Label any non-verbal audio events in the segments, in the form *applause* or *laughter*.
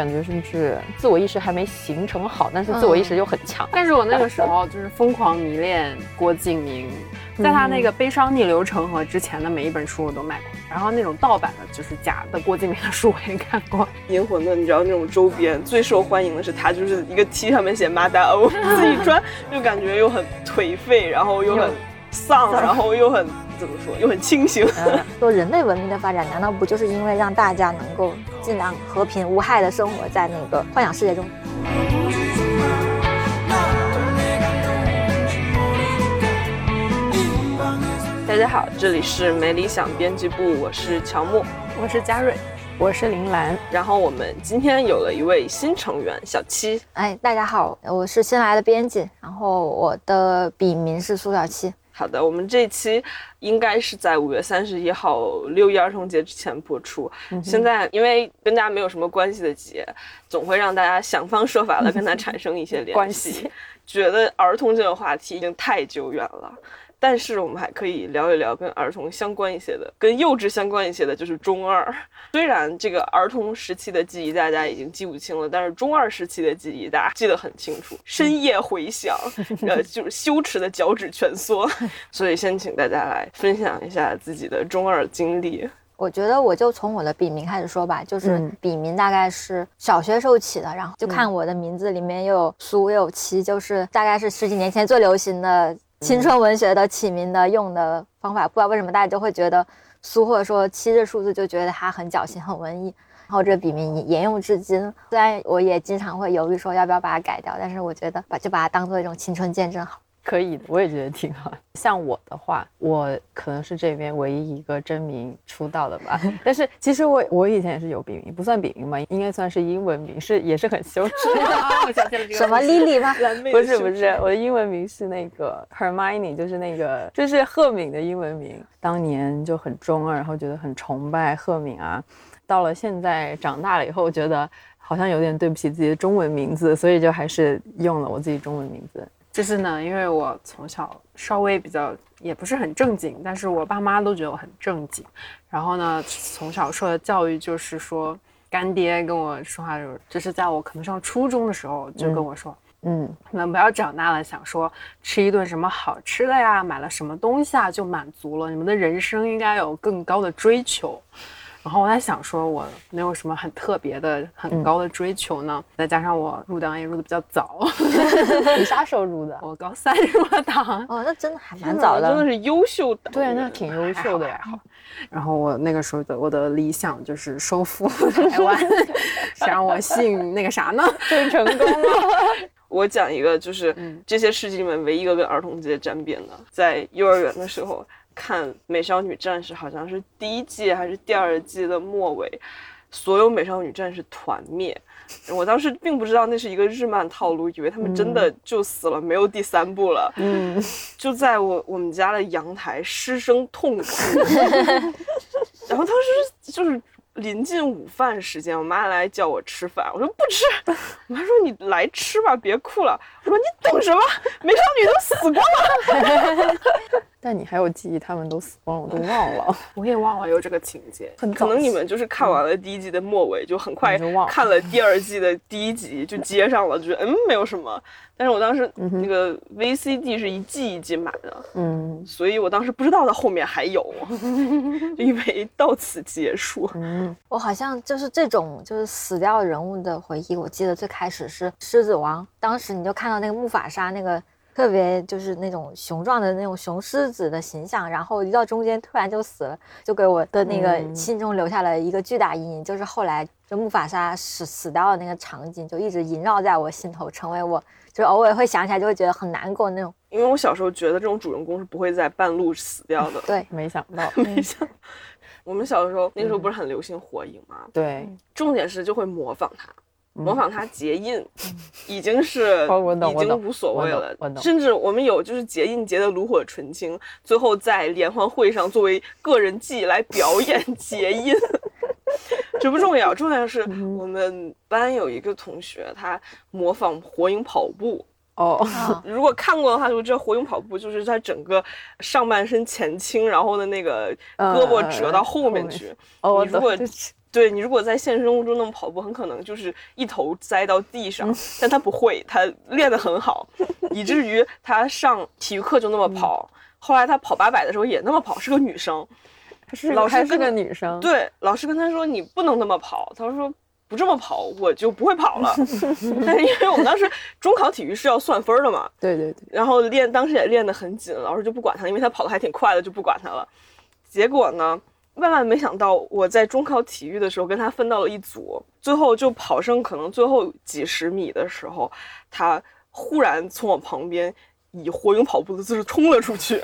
感觉是不是自我意识还没形成好，但是自我意识又很强。但是我那个时候就是疯狂迷恋郭敬明，*laughs* 在他那个《悲伤逆流成河》之前的每一本书我都买过，然后那种盗版的就是假的郭敬明的书我也看过。银魂的你知道那种周边最受欢迎的是他就是一个 T 上面写马达欧，自己穿就感觉又很颓废，然后又很丧，*laughs* 然后又很。怎么说？又很清醒。说人类文明的发展，难道不就是因为让大家能够尽量和平无害的生活在那个幻想世界中？大家好，这里是没理想编辑部，我是乔木，我是嘉瑞，我是林兰。然后我们今天有了一位新成员小七。哎，大家好，我是新来的编辑，然后我的笔名是苏小七。好的，我们这期应该是在五月三十一号六一儿童节之前播出。现在因为跟大家没有什么关系的节，总会让大家想方设法的跟他产生一些联系。觉得儿童这个话题已经太久远了。但是我们还可以聊一聊跟儿童相关一些的，跟幼稚相关一些的，就是中二。*laughs* 虽然这个儿童时期的记忆大家已经记不清了，但是中二时期的记忆大家记得很清楚。深夜回想，*laughs* 呃，就是羞耻的脚趾蜷缩。*laughs* 所以先请大家来分享一下自己的中二经历。我觉得我就从我的笔名开始说吧，就是笔名大概是小学时候起的，然后就看我的名字里面又有苏又有七，就是大概是十几年前最流行的。青春文学的起名的用的方法，不知道为什么大家就会觉得苏或者说七这数字就觉得它很矫情、很文艺，然后这笔名沿用至今。虽然我也经常会犹豫说要不要把它改掉，但是我觉得把就把它当做一种青春见证好。可以的，我也觉得挺好。像我的话，我可能是这边唯一一个真名出道的吧。*laughs* 但是其实我我以前也是有笔名，不算笔名嘛，应该算是英文名，是也是很羞耻。*laughs* 我想起了这个什么 Lily 吗？不是不是，我的英文名是那个 Hermione，就是那个就是赫敏的英文名。当年就很中二，然后觉得很崇拜赫敏啊。到了现在长大了以后，觉得好像有点对不起自己的中文名字，所以就还是用了我自己中文名字。就是呢，因为我从小稍微比较也不是很正经，但是我爸妈都觉得我很正经。然后呢，从小受的教育就是说，干爹跟我说话的时候，就是在我可能上初中的时候就跟我说，嗯，你们不要长大了想说吃一顿什么好吃的呀，买了什么东西啊就满足了，你们的人生应该有更高的追求。然后我在想，说我没有什么很特别的、很高的追求呢。再加上我入党也入的比较早 *laughs* *laughs* 你啥时候入的？我高三入的党。哦，那真的还蛮早的，真的是优秀党。对，那挺优秀的呀。然后我那个时候的我的理想就是收复 *laughs* 台湾，想让我姓那个啥呢？就成功了。我讲一个，就是这些事情里面唯一一个跟儿童节沾边的，在幼儿园的时候。看《美少女战士》好像是第一季还是第二季的末尾，所有美少女战士团灭。我当时并不知道那是一个日漫套路，以为他们真的就死了，没有第三部了。嗯，就在我我们家的阳台失声痛哭。*laughs* 然后当时就是。临近午饭时间，我妈来叫我吃饭，我说不吃。我妈说你来吃吧，别哭了。我说你等什么？美少女都死光了。但你还有记忆，他们都死光了，我都忘了。*laughs* 我也忘了有这个情节。可能你们就是看完了第一季的末尾，就很快看了第二季的第一集，就接上了，就觉得嗯没有什么。但是我当时那个 VCD 是一季一季买的，嗯，所以我当时不知道它后面还有，*laughs* 就以为到此结束。嗯，我好像就是这种就是死掉人物的回忆，我记得最开始是狮子王，当时你就看到那个木法沙那个。特别就是那种雄壮的那种雄狮子的形象，然后一到中间突然就死了，就给我的那个心中留下了一个巨大阴影。就是后来就木法沙死死掉的那个场景，就一直萦绕在我心头，成为我就偶尔会想起来就会觉得很难过那种。因为我小时候觉得这种主人公是不会在半路死掉的。*laughs* 对，没想到，*laughs* 没想。我们小时候那个时候不是很流行火影吗？对，重点是就会模仿他。模仿他结印，已经是 *laughs* 已经无所谓了。甚至我们有就是结印结的炉火纯青，最后在联欢会上作为个人技来表演 *laughs* 结印。这不重要，重要是我们班有一个同学，他模仿火影跑步。哦，如果看过的话，就知道火影跑步就是他整个上半身前倾，然后的那个胳膊折到后面去。哦，如果对你如果在现实生活中那么跑步，很可能就是一头栽到地上。但他不会，他练得很好，以至于他上体育课就那么跑。后来他跑八百的时候也那么跑，是个女生。是老师还是个女生，对，老师跟他说你不能那么跑，他说不这么跑我就不会跑了。*laughs* 但 *laughs* 是因为我们当时中考体育是要算分的嘛，对对对，然后练当时也练得很紧，老师就不管他，因为他跑得还挺快的，就不管他了。结果呢，万万没想到，我在中考体育的时候跟他分到了一组，最后就跑剩可能最后几十米的时候，他忽然从我旁边以火影跑步的姿势冲了出去。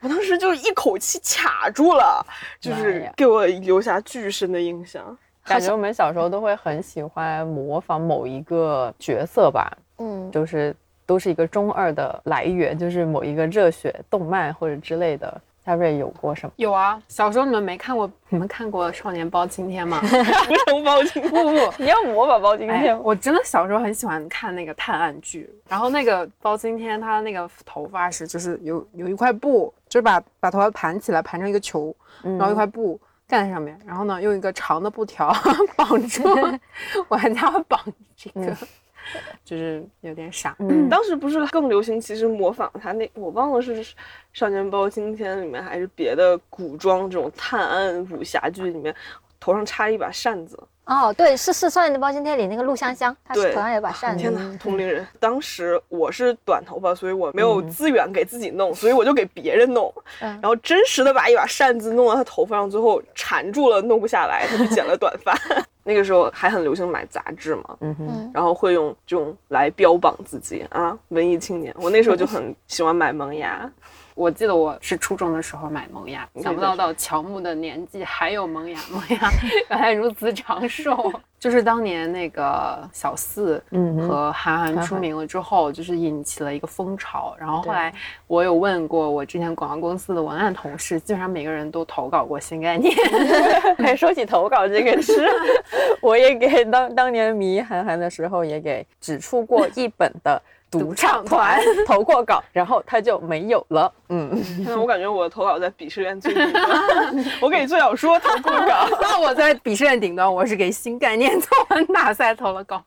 我当时就一口气卡住了，就是给我留下巨深的印象。感觉我们小时候都会很喜欢模仿某一个角色吧，嗯，就是都是一个中二的来源，就是某一个热血动漫或者之类的。夏瑞有过什么？有啊，小时候你们没看过？你们看过《少年包青天》吗？*laughs* 不成包青天 *laughs* 不不，你要模仿包青哎天，我真的小时候很喜欢看那个探案剧，然后那个包青天他那个头发是就是有有一块布，就是把把头发盘起来，盘成一个球，然后一块布盖在上面，然后呢用一个长的布条 *laughs* 绑住，我还家会绑这个，就是有点傻。嗯当时不是更流行，其实模仿他那我忘了是《少年包青天》里面还是别的古装这种探案武侠剧里面，头上插一把扇子。哦，对，是是《少年的包青天》里那个陆香香，她对头上有把扇子。天哪，同龄人！当时我是短头发，所以我没有资源给自己弄，所以我就给别人弄，嗯然后真实的把一把扇子弄到他头发上，最后缠住了，弄不下来，他就剪了短发。那个时候还很流行买杂志嘛，嗯哼，嗯，然后会用这种来标榜自己啊，文艺青年。我那时候就很喜欢买萌芽，我记得我是初中的时候买萌芽，想不到到乔木的年纪还有萌芽，萌芽 *laughs* 原来如此长寿。*laughs* 就是当年那个小四嗯和韩寒韩寒出名了之后，就是引起了一个风潮。然后后来我有问过我之前广告公司的文案同事，基本上每个人都投稿过新概念。*laughs* 哎，说起投稿这个事，我也给当当年迷韩寒的时候，也给指出过一本的独唱团 *laughs* 投过稿，*laughs* 然后他就没有了。嗯，现在我感觉我的投稿在鄙视链最顶端，*laughs* 我给最小说投过稿。那我在鄙视链顶端，我是给新概念作文大赛投了稿。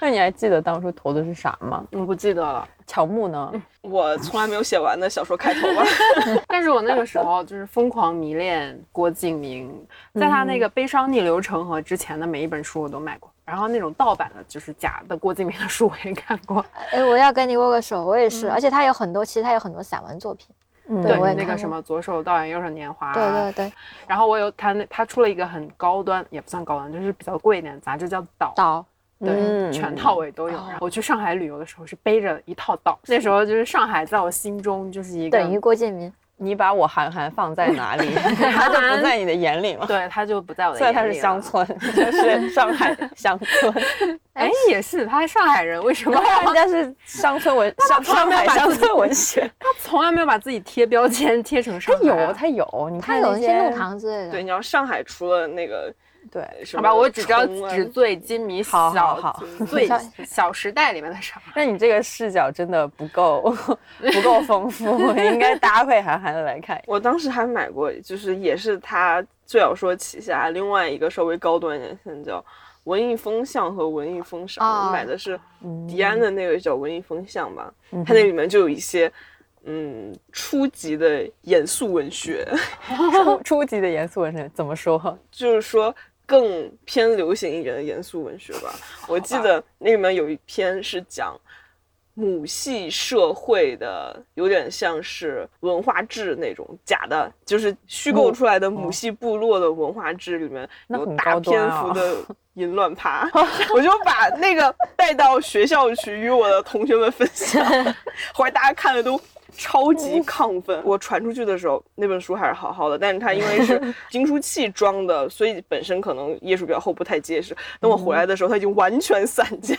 那你还记得当初投的是啥吗？我不记得了，乔木呢？我从来没有写完的小说开头吧？但是我那个时候就是疯狂迷恋郭敬明，在他那个《悲伤逆流成河》之前的每一本书我都买过，然后那种盗版的，就是假的郭敬明的书我也看过。哎，我要跟你握个手，我也是，而且他有很多，其实他有很多散文作品。嗯对我那个什么左手倒影右手年华，对对对，然后我有他那他出了一个很高端，也不算高端，就是比较贵一点的杂志叫《岛》。岛对，嗯全套我也都有。哦然后我去上海旅游的时候是背着一套岛，那时候就是上海在我心中就是一个等于郭敬明。你把我韩寒放在哪里，*laughs* 他就不在你的眼里吗？对，他就不在我的虽然他是眼里了。*laughs* *laughs* 乡村，就是上海乡村，哎，也是，他是上海人，为什么人家是乡村文上上海乡村文学。他从来没有把自己贴标签贴成上他海他？有，他有，你他看那有一些怒些唐之类的。对，你要上海除了那个对，什么好吧，我只知道纸醉金迷好好小好最 *laughs* 小小时代里面的上海。那你这个视角真的不够不够丰富，应该搭配韩寒的来看。我当时还买过，就是也是他最小说旗下另外一个稍微高端一点，现在叫文艺风向和文艺风尚。哦我买的是嗯迪安的那个叫文艺风向吧，嗯它那里面就有一些。嗯，初级的严肃文学，*laughs* 初初级的严肃文学怎么说？就是说更偏流行一点的严肃文学吧。我记得那里面有一篇是讲母系社会的，有点像是文化志那种假的，就是虚构出来的母系部落的文化志里面有大篇幅的 *laughs* 淫乱趴，我就把那个带到学校去与我的同学们分享，*laughs* 后来大家看了都。超级亢奋！我传出去的时候，那本书还是好好的，但是它因为是经书器装的，所以本身可能页数比较厚，不太结实。等我回来的时候，它已经完全散架。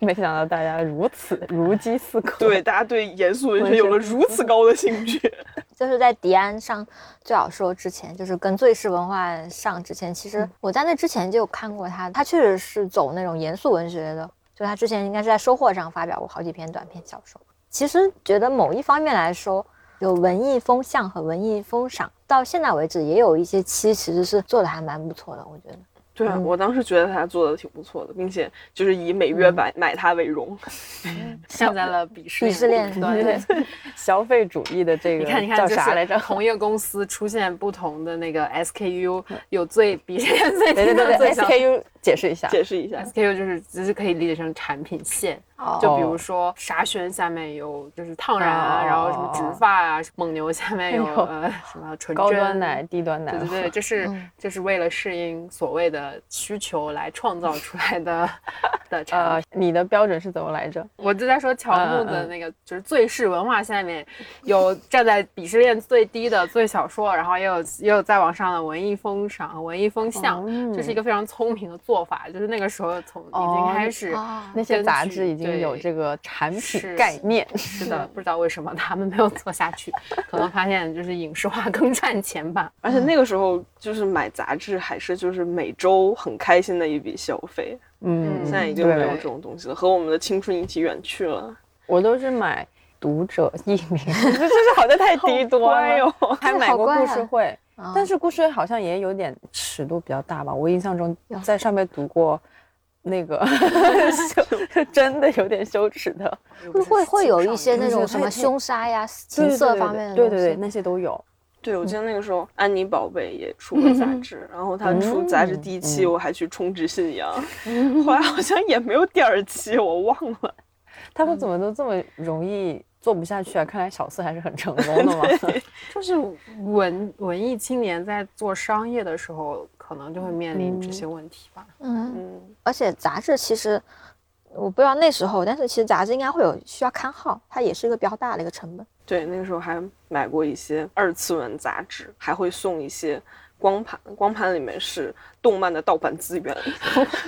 没想到大家如此如饥似渴。对，大家对严肃文学有了如此高的兴趣。*laughs* 就是在迪安上最好说之前，就是跟最是文化上之前，其实我在那之前就有看过他，他确实是走那种严肃文学的，就他之前应该是在收获上发表过好几篇短篇小说。其实觉得某一方面来说，有文艺风向和文艺风赏，到现在为止也有一些期其实是做的还蛮不错的，我觉得。对啊，我当时觉得他做的挺不错的，并且就是以每月买买它为荣，*laughs* 站在了鄙视鄙视链对对。对，*laughs* 消费主义的这个你看你看叫啥来着？同一个公司出现不同的那个 SKU，有最鄙视链最对对对对低的最，SKU 解释一下，解释一下。SKU 就是只是可以理解成产品线，哦。就比如说沙宣下面有就是烫染啊，哦。然后什么直发啊，蒙牛下面有哎呃什么纯高真端奶、低端奶，对对对，这是嗯。这是为了适应所谓的需求来创造出来的 *laughs* 的产呃。，你的标准是怎么来着？我就在说乔木的那个，就是最是文化下面有站在鄙视链最低的最小说，然后也有也有再往上的文艺风赏、文艺风向，哦。这是一个非常聪明的做法。就是那个时候从已经开始，哦那些杂志已经有这个产品概念，是的，不知道为什么他们没有做下去，可能发现就是影视化更赚钱吧。而且那个时候就是买杂志还是就是每周很开心的一笔消费，嗯，现在已经没有这种东西了，和我们的青春一起远去了。我都是买读者艺名，*laughs* 这这是好像太低端了。哦，还买过故事会，哦但是故事会好像也有点尺度比较大吧。我印象中在上面读过那个 *laughs* 羞 *laughs* 真的有点羞耻的，会会会有一些那种什么凶杀呀、对情色方面的东西。对对对，那些都有。对，我记得那个时候安妮宝贝也出过杂志，*laughs* 然后她出杂志第一期，嗯我还去充值信仰，后来好像也没有第二期，我忘了。他们怎么都这么容易做不下去啊？看来小四还是很成功的嘛。*laughs* 就是文文艺青年在做商业的时候，可能就会面临这些问题吧。嗯，嗯，而且杂志其实我不知道那时候，但是其实杂志应该会有需要刊号，它也是一个比较大的一个成本。对，那个时候还买过一些二次元杂志，还会送一些光盘，光盘里面是动漫的盗版资源。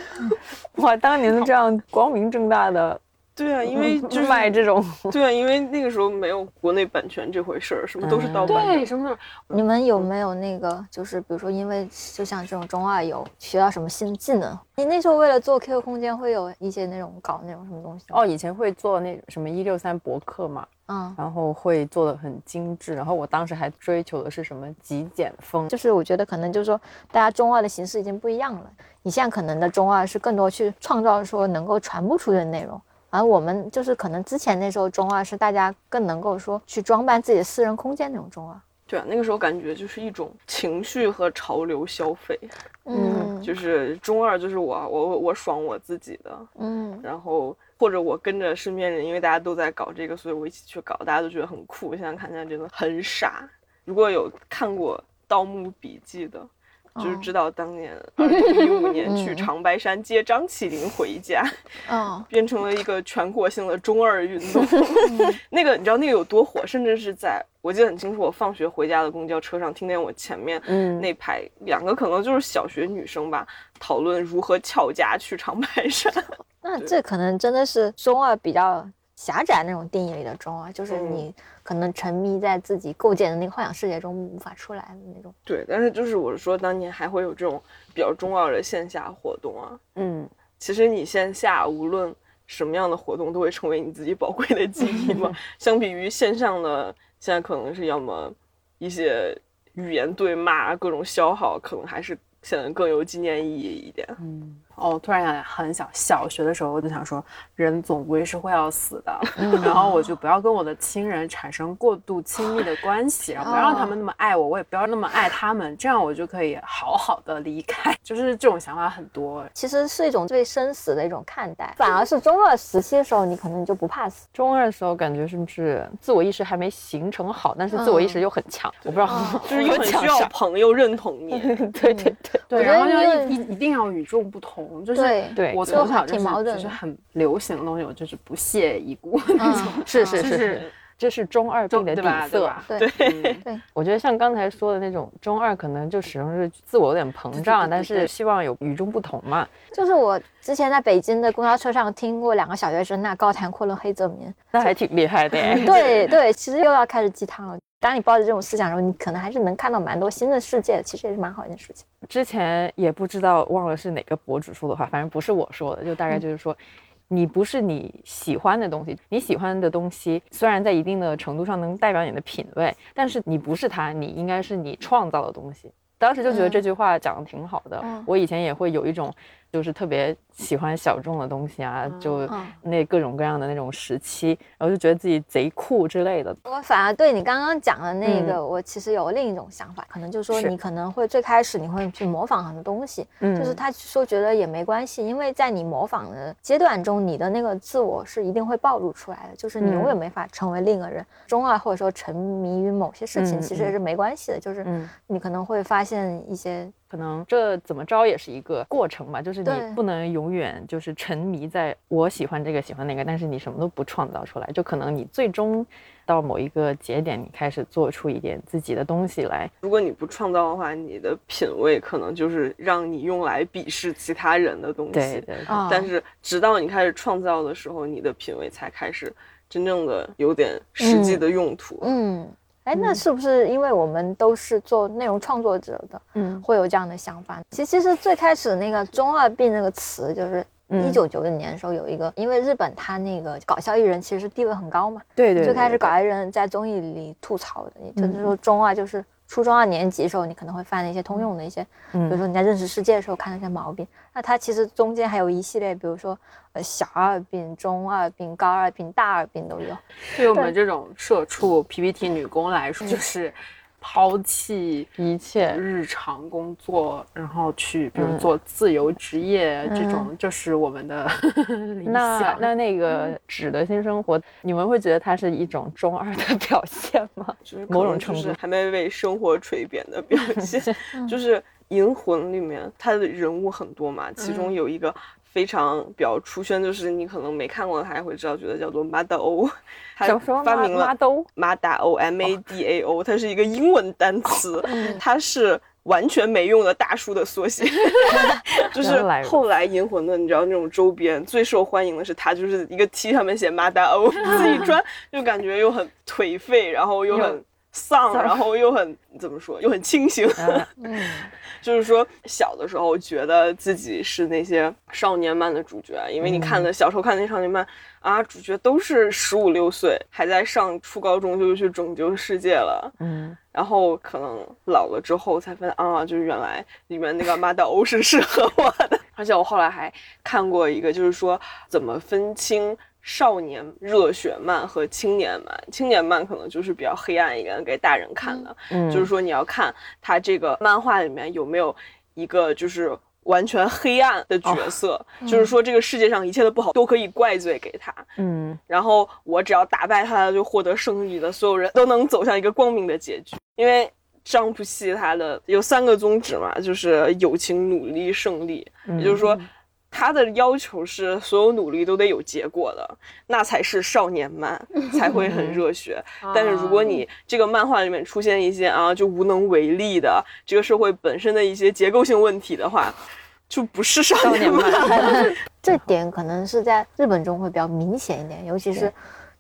*laughs* 哇，当年的这样光明正大的对啊，因为 *laughs* 就是卖这种，对啊，因为那个时候没有国内版权这回事儿，什么都是盗版的。对，什么你们有没有那个，就是比如说，因为就像这种中二有学到什么新技能？你那时候为了做 QQ 空间，会有一些那种搞那种什么东西？哦，以前会做那什么一六三博客嘛，嗯，然后会做的很精致，然后我当时还追求的是什么极简风，就是我觉得可能就是说，大家中二的形式已经不一样了。你现在可能的中二是更多去创造说能够传播出去的内容，而我们就是可能之前那时候中二是大家更能够说去装扮自己的私人空间那种中二。对啊，那个时候感觉就是一种情绪和潮流消费，嗯就是中二就是我我我爽我自己的，嗯然后或者我跟着身边人，因为大家都在搞这个，所以我一起去搞，大家都觉得很酷。现在看起来真的很傻。如果有看过《盗墓笔记》的，就是哦知道当年二零一五年去嗯长白山接张起灵回家，嗯 *laughs* 变成了一个全国性的中二运动。*laughs* 那个你知道那个有多火？甚至是在我记得很清楚，我放学回家的公交车上，听见我前面嗯那排两个可能就是小学女生吧，讨论如何翘家去长白山。*laughs* 那这可能真的是中二比较狭窄那种定义里的中啊，就是嗯你可能沉迷在自己构建的那个幻想世界中无法出来的那种。对，但是就是我说当年还会有这种比较中二的线下活动啊。嗯，其实你线下无论什么样的活动，都会成为你自己宝贵的记忆嘛。*laughs* 相比于线上的，现在可能是要么一些语言对骂、各种消耗，可能还是显得更有纪念意义一点。哦，突然想，很小小学的时候，我就想说，人总归是会要死的，然后我就不要跟我的亲人产生过度亲密的关系，然后不要让他们那么爱我，我也不要那么爱他们，这样我就可以好好的离开。*laughs* 就是这种想法很多。其实是一种对生死的一种看待，反而是中二时期的时候，你可能就不怕死。中二的时候感觉是不是自我意识还没形成好，但是自我意识又很强，我不知道，*laughs* 就是又很需要朋友认同你。*laughs* 对对对，对，然后要一一定要与众不同，就是对对我就还从小就是挺矛盾的就是很流行的东西，我就是不屑一顾，嗯，是是就是是，这是中二病的底色。吧？对嗯对，我觉得像刚才说的那种中二，可能就始终是自我有点膨胀，但是希望有与众不同嘛。就是我之前在北京的公交车上听过两个小学生那高谈阔论黑泽明。那还挺厉害的 *laughs* 哎。*laughs* 对对，其实又要开始鸡汤了。当你抱着这种思想的时候，你可能还是能看到蛮多新的世界，其实也是蛮好一件事情。之前也不知道忘了是哪个博主说的话，反正不是我说的，就大概就是说，你不是你喜欢的东西，你喜欢的东西虽然在一定的程度上能代表你的品味，但是你不是它，你应该是你创造的东西。当时就觉得这句话讲的挺好的。我以前也会有一种。就是特别喜欢小众的东西啊，就那各种各样的那种时期，然后就觉得自己贼酷之类的。我反而对你刚刚讲的那个，我其实有另一种想法，可能就是说你可能会最开始你会去模仿很多东西，就是他说觉得也没关系，因为在你模仿的阶段中，你的那个自我是一定会暴露出来的，就是你永远没法成为另一个人。中二或者说沉迷于某些事情，其实也是没关系的，就是你可能会发现一些。可能这怎么着也是一个过程吧，就是你不能永远就是沉迷在我喜欢这个喜欢那个，但是你什么都不创造出来，就可能你最终到某一个节点，你开始做出一点自己的东西来。如果你不创造的话，你的品味可能就是让你用来鄙视其他人的东西。对对。但是直到你开始创造的时候，你的品味才开始真正的有点实际的用途。嗯。哎，那是不是因为我们都是做内容创作者的，嗯，会有这样的想法？其其实是最开始那个“中二病”那个词，就是一九九九年的时候有一个，因为日本他那个搞笑艺人其实地位很高嘛，对对，最开始搞艺人在综艺里吐槽的，就是说中二就是。初中二年级的时候，你可能会犯的一些通用的一些，比如说你在认识世界的时候看的一些毛病。那它其实中间还有一系列，比如说呃小二病、中二病、高二病、大二病都有。对我们这种社畜 PPT 女工来说，就是。抛弃一切日常工作，然后去比如做自由职业这种，就是我们的 *laughs* 理想。那那那个纸的新生活，你们会觉得它是一种中二的表现吗？*laughs* 就是某种程度还没为生活垂贬的表现。*laughs* 就是《银魂》里面，它的人物很多嘛，其中有一个。非常比较出圈，就是你可能没看过，他也会知道，觉得叫做马达欧，*laughs* 他发明了马达欧 M A D A O，它是一个英文单词，它是完全没用的大叔的缩写，*laughs* 就是后来银魂的，你知道那种周边最受欢迎的是它，就是一个 T 上面写马达欧，自己穿就感觉又很颓废，然后又很丧，然后又很怎么说，又很清醒。*laughs* 就是说，小的时候觉得自己是那些少年漫的主角，因为你看的小时候看那少年漫啊，主角都是十五六岁，还在上初高中就去拯救世界了。嗯，然后可能老了之后才发现啊，就是原来里面那个马岛欧是适合我的。而且我后来还看过一个，就是说怎么分清。少年热血漫和青年漫，青年漫可能就是比较黑暗一点，给大人看的。嗯，就是说你要看他这个漫画里面有没有一个就是完全黑暗的角色，就是说这个世界上一切的不好都可以怪罪给他。嗯，然后我只要打败他，就获得胜利的所有人都能走向一个光明的结局。因为张普系他的有三个宗旨嘛，就是友情、努力、胜利，也就是说。他的要求是所有努力都得有结果的，那才是少年漫，*laughs* 才会很热血。但是如果你这个漫画里面出现一些啊就无能为力的这个社会本身的一些结构性问题的话，就不是少年漫。*laughs* 这点可能是在日本中会比较明显一点，尤其是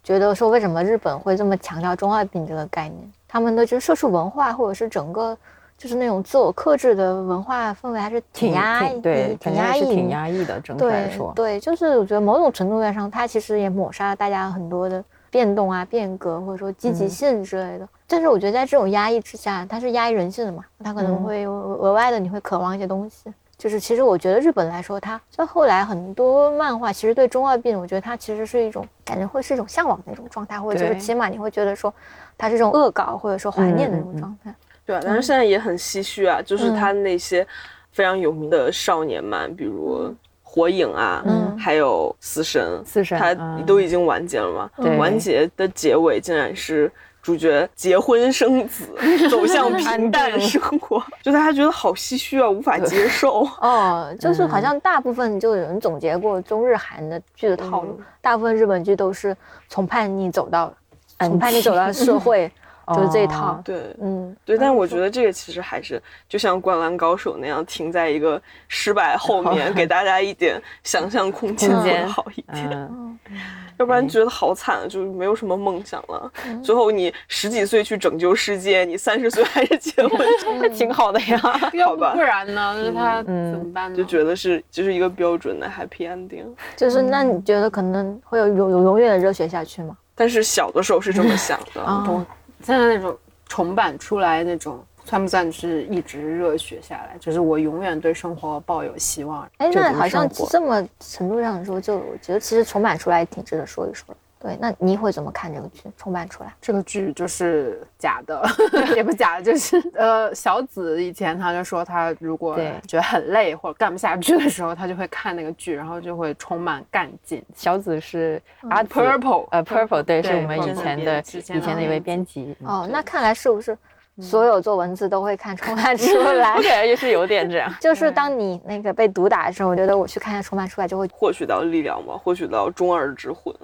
觉得说为什么日本会这么强调中二病这个概念，他们的就是社畜文化或者是整个。就是那种自我克制的文化氛围，还是挺压抑，对，挺压抑，挺压抑的。整体来说，对，就是我觉得某种程度上，它其实也抹杀了大家很多的变动啊、变革，或者说积极性之类的。但是我觉得在这种压抑之下，它是压抑人性的嘛，它可能会额外的你会渴望一些东西。就是其实我觉得日本来说，它就后来很多漫画其实对中二病，我觉得它其实是一种感觉，会是一种向往的一种状态，或者就是起码你会觉得说它是这种恶搞或者说怀念的那种状态。对，但是现在也很唏嘘啊，就是他那些非常有名的少年漫，比如《火影》啊，还有《死神》，死神，他都已经完结了嘛？完结的结尾竟然是主角结婚生子，*laughs* 走向平淡生活，就大家觉得好唏嘘啊，无法接 *laughs* 受。哦，就是好像大部分就有人总结过中日韩的剧的套路，大部分日本剧都是从叛逆走到，从叛逆走到社会。*laughs* 就是这一套。对，嗯，对，但我觉得这个其实还是就像《灌篮高手》那样，停在一个失败后面，*laughs* 给大家一点想象空间好一点。嗯，*laughs* 要不然觉得好惨，就是没有什么梦想了。最后你十几岁去拯救世界，你三十岁还是结婚，*laughs* 那挺好的呀。好吧要不不然呢？就是他嗯怎么办呢？就觉得是就是一个标准的 happy ending。就是那你觉得可能会有永永永远的热血下去吗？但是小的时候是这么想的，啊我现在那种重版出来那种，算不算是一直热血下来？就是我永远对生活抱有希望。哎，那好像这么程度上说，就我觉得其实重版出来挺值得说一说的。对，那你会怎么看这个剧重版出来？这个剧就是假的，*laughs* 也不是假的，就是呃，小紫以前他就说，他如果对觉得很累或者干不下去的时候，他就会看那个剧，然后就会充满干劲。小紫是阿紫 Purple，呃，Purple 对，是我们以前的之前的以前的一位编编辑。嗯哦，那看来是不是所有做文字都会看重版出来我？*laughs* 感觉就是有点这样。*laughs* 就是当你那个被毒打的时候，我觉得我去看一下重版出来就会获取到力量嘛，获取到中二之魂，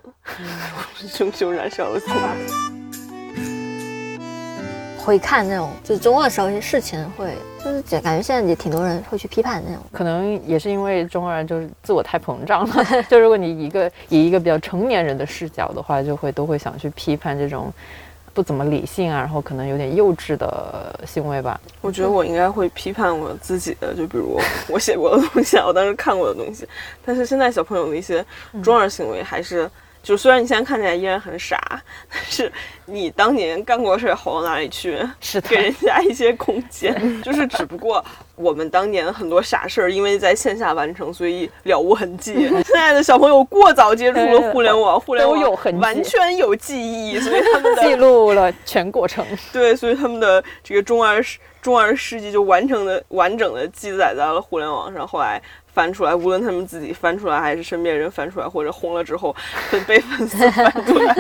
*laughs* 熊熊燃烧的自己。会看那种，就是中二时候一些事情会，就是感感觉现在也挺多人会去批判那种。可能也是因为中二就是自我太膨胀了，就如果你一个以一个比较成年人的视角的话，就会都会想去批判这种不怎么理性啊，然后可能有点幼稚的行为吧。我觉得我应该会批判我自己的，就比如我 *laughs* 我写过的东西啊，我当时看过的东西，但是现在小朋友的一些中二行为还是。就虽然你现在看起来依然很傻，但是你当年干过的事儿好到哪里去？是的给人家一些空间，*laughs* 就是只不过我们当年很多傻事儿，因为在线下完成，所以了无痕迹。*laughs* 现在的小朋友过早接触了互联网，互联网都有痕迹完全有记忆，所以他们的 *laughs* 记录了全过程。对，所以他们的这个中二世中二世纪就完成的完整的记载在了互联网上。后来翻出来，无论他们自己翻出来，还是身边人翻出来，或者红了之后 *laughs* 被被粉丝翻出来，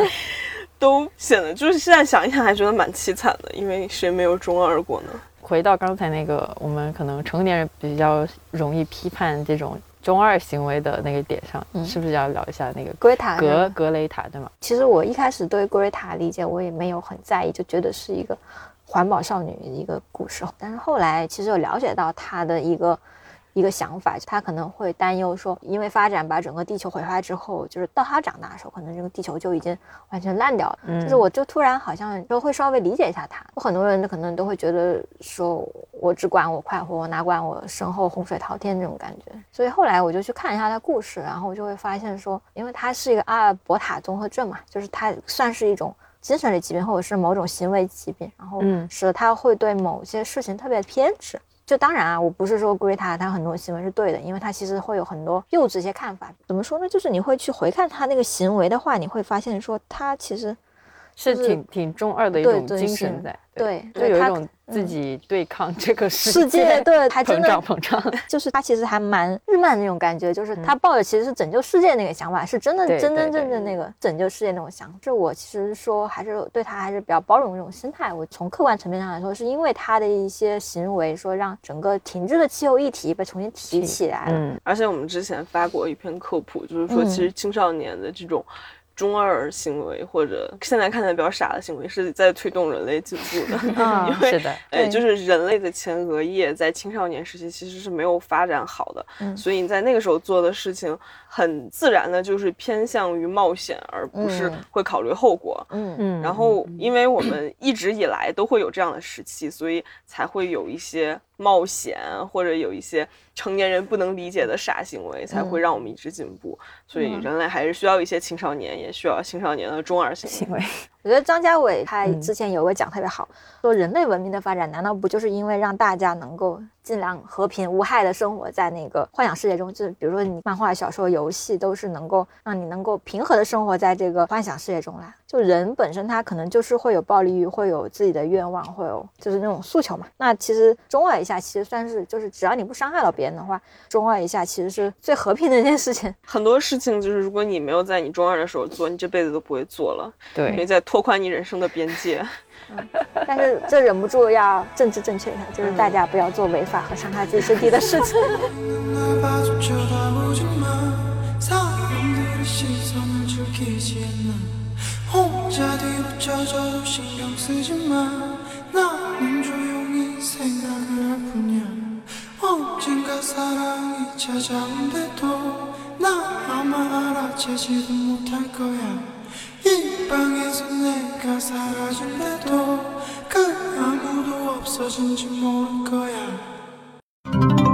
都显得就是现在想一想还觉得蛮凄惨的，因为谁没有中二过呢？回到刚才那个，我们可能成年人比较容易批判这种中二行为的那个点上，嗯是不是要聊一下那个格塔格格雷塔，对吗？其实我一开始对格雷塔理解我也没有很在意，就觉得是一个环保少女的一个故事。但是后来其实有了解到她的一个一个想法，他可能会担忧说，因为发展把整个地球毁坏之后，就是到他长大的时候，可能这个地球就已经完全烂掉了。嗯就是我就突然好像就会稍微理解一下他。有很多人可能都会觉得说我只管我快活，我哪管我身后洪水滔天这种感觉。所以后来我就去看一下他故事，然后我就会发现说，因为他是一个阿尔伯塔综合症嘛，就是他算是一种。精神类疾病或者是某种行为疾病，然后嗯使得他会对某些事情特别偏执。就当然啊，我不是说 Greta 她很多行为是对的，因为他其实会有很多幼稚一些看法。怎么说呢？就是你会去回看他那个行为的话，你会发现说他其实是挺挺中二的一种精神在，对就有一种自己对抗这个世世界对还 *laughs* 真膨的胀膨胀。*laughs* 就是他其实还蛮日漫那种感觉，就是他抱着其实是拯救世界那个想法，是真的真真正正那个拯救世界那种想法。这我其实说还是对他还是比较包容的那种心态。我从客观层面上来说，是因为他的一些行为，说让整个停滞的气候议题被重新提起来了。嗯，而且我们之前发过一篇科普，就是说嗯其实青少年的这种中二行为，或者现在看起来比较傻的行为，是在推动人类进步的。啊 *laughs* *laughs* 因为是的，呃，对。就是人类的前额叶在青少年时期其实是没有发展好的，嗯。所以你在那个时候做的事情，很自然的就是偏向于冒险，而不是嗯。会考虑后果。嗯。嗯，然后，因为我们一直以来都会有这样的时期，所以才会有一些冒险，或者有一些成年人不能理解的傻行为，才会让我们一直进步。所以，嗯人类还是需要一些青少年，也需要青少年的中二行为。行为，我觉得张家伟他嗯之前有个讲特别好，说人类文明的发展难道不就是因为让大家能够尽量和平无害的生活在那个幻想世界中？就是比如说你漫画、小说、游戏都是能够让你能够平和的生活在这个幻想世界中来。就人本身他可能就是会有暴力欲，会有自己的愿望，会有就是那种诉求嘛。那其实中二一下，其实算是就是只要你不伤害到别人的话，中二一下其实是最和平的一件事情。很多事情就是，如果你没有在你中二的时候做，你这辈子都不会做了，因为对，在拓宽你人生的边界。但是这忍不住要政治正确一下，就是大家不要做违法和伤害自己身体的事情。*laughs* 이 방에서 내가 사라진데도 그 아무도 없어진지 모를 거야.